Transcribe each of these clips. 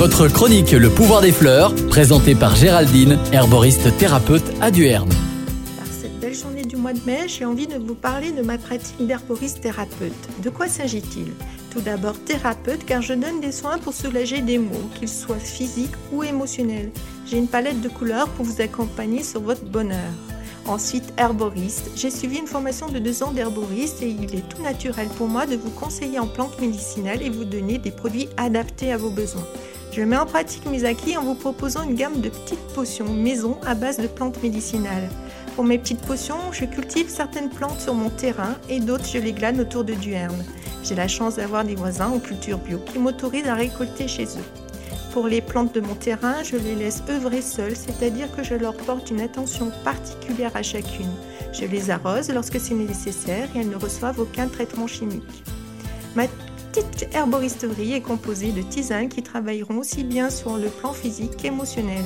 Votre chronique Le pouvoir des fleurs, présentée par Géraldine, herboriste thérapeute à Duerne. Par cette belle journée du mois de mai, j'ai envie de vous parler de ma pratique d'herboriste thérapeute. De quoi s'agit-il? Tout d'abord thérapeute car je donne des soins pour soulager des maux, qu'ils soient physiques ou émotionnels. J'ai une palette de couleurs pour vous accompagner sur votre bonheur. Ensuite, herboriste. J'ai suivi une formation de deux ans d'herboriste et il est tout naturel pour moi de vous conseiller en plantes médicinales et vous donner des produits adaptés à vos besoins. Je mets en pratique mes acquis en vous proposant une gamme de petites potions maison à base de plantes médicinales. Pour mes petites potions, je cultive certaines plantes sur mon terrain et d'autres je les glane autour de Duerne. J'ai la chance d'avoir des voisins en culture bio qui m'autorisent à récolter chez eux. Pour les plantes de mon terrain, je les laisse œuvrer seules, c'est-à-dire que je leur porte une attention particulière à chacune. Je les arrose lorsque c'est nécessaire et elles ne reçoivent aucun traitement chimique. Petite herboristerie est composée de tisanes qui travailleront aussi bien sur le plan physique qu'émotionnel.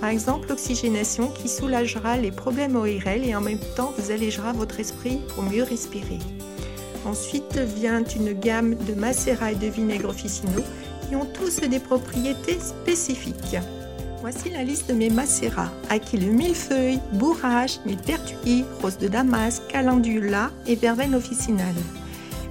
Par exemple, l'oxygénation qui soulagera les problèmes ORL et en même temps vous allégera votre esprit pour mieux respirer. Ensuite vient une gamme de macérat et de vinaigre officinaux ont tous des propriétés spécifiques. Voici la liste de mes macérats. Acquis le millefeuille, bourrage, millepertuis, rose de Damas, calendula et verveine officinale.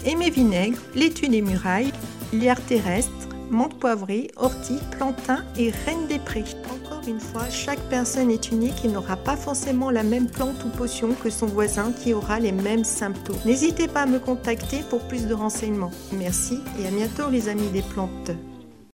Et mes vinaigres, laitue des murailles, lierre terrestre, menthe poivrée, ortie, plantain et reine des prés. Encore une fois, chaque personne est unique et n'aura pas forcément la même plante ou potion que son voisin qui aura les mêmes symptômes. N'hésitez pas à me contacter pour plus de renseignements. Merci et à bientôt les amis des plantes.